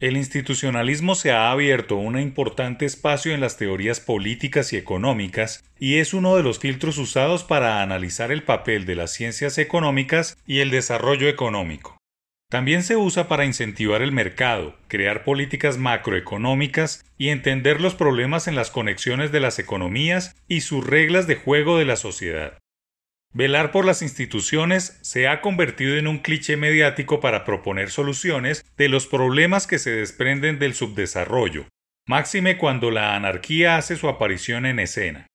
El institucionalismo se ha abierto un importante espacio en las teorías políticas y económicas y es uno de los filtros usados para analizar el papel de las ciencias económicas y el desarrollo económico. También se usa para incentivar el mercado, crear políticas macroeconómicas y entender los problemas en las conexiones de las economías y sus reglas de juego de la sociedad. Velar por las instituciones se ha convertido en un cliché mediático para proponer soluciones de los problemas que se desprenden del subdesarrollo, máxime cuando la anarquía hace su aparición en escena.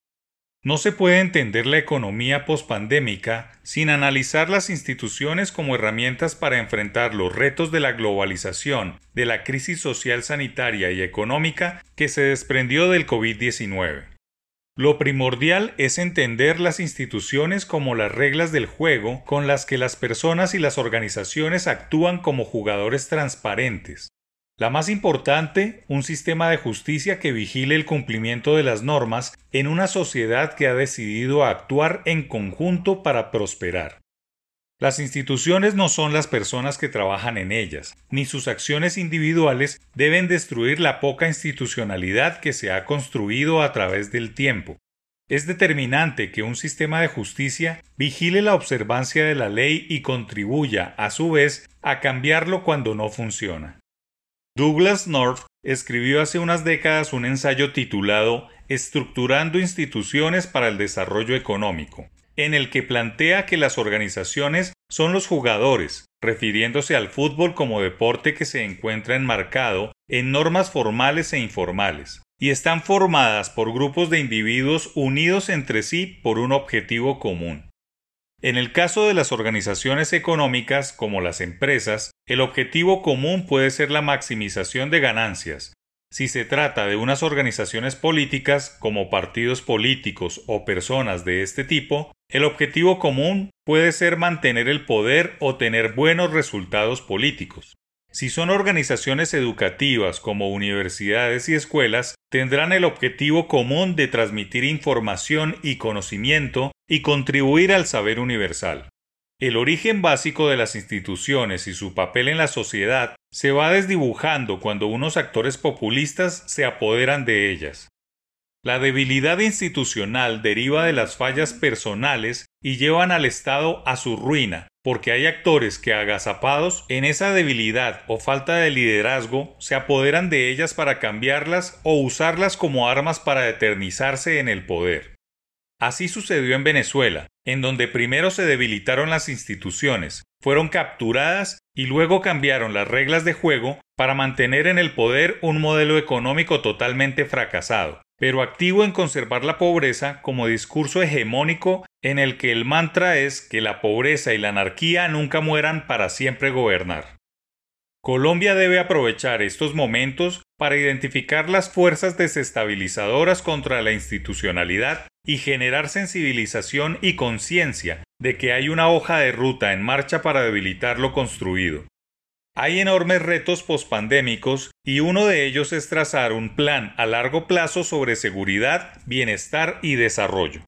No se puede entender la economía pospandémica sin analizar las instituciones como herramientas para enfrentar los retos de la globalización, de la crisis social sanitaria y económica que se desprendió del COVID-19. Lo primordial es entender las instituciones como las reglas del juego con las que las personas y las organizaciones actúan como jugadores transparentes. La más importante, un sistema de justicia que vigile el cumplimiento de las normas en una sociedad que ha decidido actuar en conjunto para prosperar. Las instituciones no son las personas que trabajan en ellas, ni sus acciones individuales deben destruir la poca institucionalidad que se ha construido a través del tiempo. Es determinante que un sistema de justicia vigile la observancia de la ley y contribuya, a su vez, a cambiarlo cuando no funciona. Douglas North escribió hace unas décadas un ensayo titulado Estructurando instituciones para el desarrollo económico, en el que plantea que las organizaciones son los jugadores, refiriéndose al fútbol como deporte que se encuentra enmarcado en normas formales e informales, y están formadas por grupos de individuos unidos entre sí por un objetivo común. En el caso de las organizaciones económicas, como las empresas, el objetivo común puede ser la maximización de ganancias, si se trata de unas organizaciones políticas, como partidos políticos o personas de este tipo, el objetivo común puede ser mantener el poder o tener buenos resultados políticos. Si son organizaciones educativas como universidades y escuelas, tendrán el objetivo común de transmitir información y conocimiento y contribuir al saber universal. El origen básico de las instituciones y su papel en la sociedad se va desdibujando cuando unos actores populistas se apoderan de ellas. La debilidad institucional deriva de las fallas personales y llevan al Estado a su ruina, porque hay actores que agazapados en esa debilidad o falta de liderazgo se apoderan de ellas para cambiarlas o usarlas como armas para eternizarse en el poder. Así sucedió en Venezuela, en donde primero se debilitaron las instituciones, fueron capturadas y luego cambiaron las reglas de juego para mantener en el poder un modelo económico totalmente fracasado, pero activo en conservar la pobreza como discurso hegemónico en el que el mantra es que la pobreza y la anarquía nunca mueran para siempre gobernar. Colombia debe aprovechar estos momentos para identificar las fuerzas desestabilizadoras contra la institucionalidad y generar sensibilización y conciencia de que hay una hoja de ruta en marcha para debilitar lo construido. Hay enormes retos pospandémicos y uno de ellos es trazar un plan a largo plazo sobre seguridad, bienestar y desarrollo.